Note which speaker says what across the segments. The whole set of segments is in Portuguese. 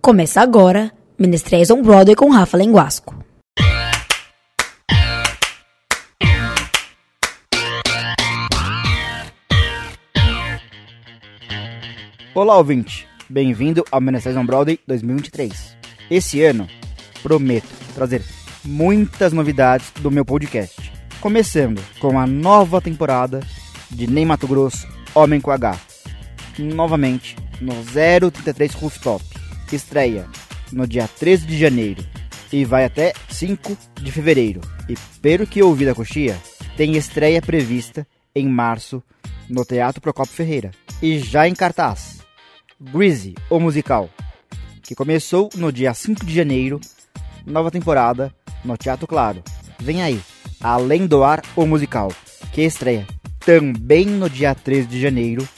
Speaker 1: Começa agora Menestréis on Broadway com Rafa Lenguasco.
Speaker 2: Olá, ouvinte! Bem-vindo ao Menestréis on Broadway 2023. Esse ano, prometo trazer muitas novidades do meu podcast. Começando com a nova temporada de Nem Mato Grosso, Homem com H. Novamente no 033 Rooftop. Estreia no dia 13 de janeiro e vai até 5 de fevereiro. E pelo que ouvi da coxia, tem estreia prevista em março no Teatro Procopio Ferreira. E já em cartaz, Greasy, o musical, que começou no dia 5 de janeiro, nova temporada no Teatro Claro. Vem aí, Além do Ar, o musical, que estreia também no dia 13 de janeiro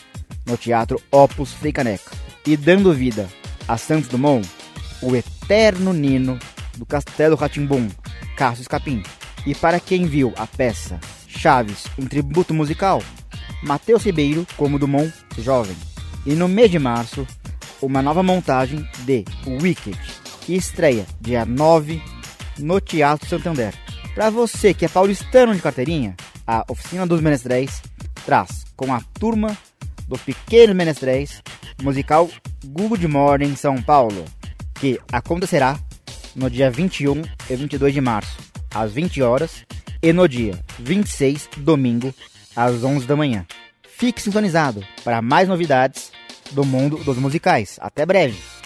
Speaker 2: no Teatro Opus Frei Caneca. E dando vida a Santos Dumont, o eterno Nino do Castelo Ratimbum, Cássio Escapim. E para quem viu a peça Chaves, um tributo musical, Matheus Ribeiro como Dumont jovem. E no mês de março, uma nova montagem de Wicked, que estreia dia 9 no Teatro Santander. Para você que é paulistano de carteirinha, a Oficina dos Menestréis traz com a turma dos Pequenos Menestréis musical Good Morning São Paulo, que acontecerá no dia 21 e 22 de março, às 20 horas, e no dia 26, domingo, às 11 da manhã. Fique sintonizado para mais novidades do mundo dos musicais. Até breve!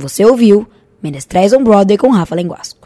Speaker 1: Você ouviu Menestréis on Broadway com Rafa Lenguasco.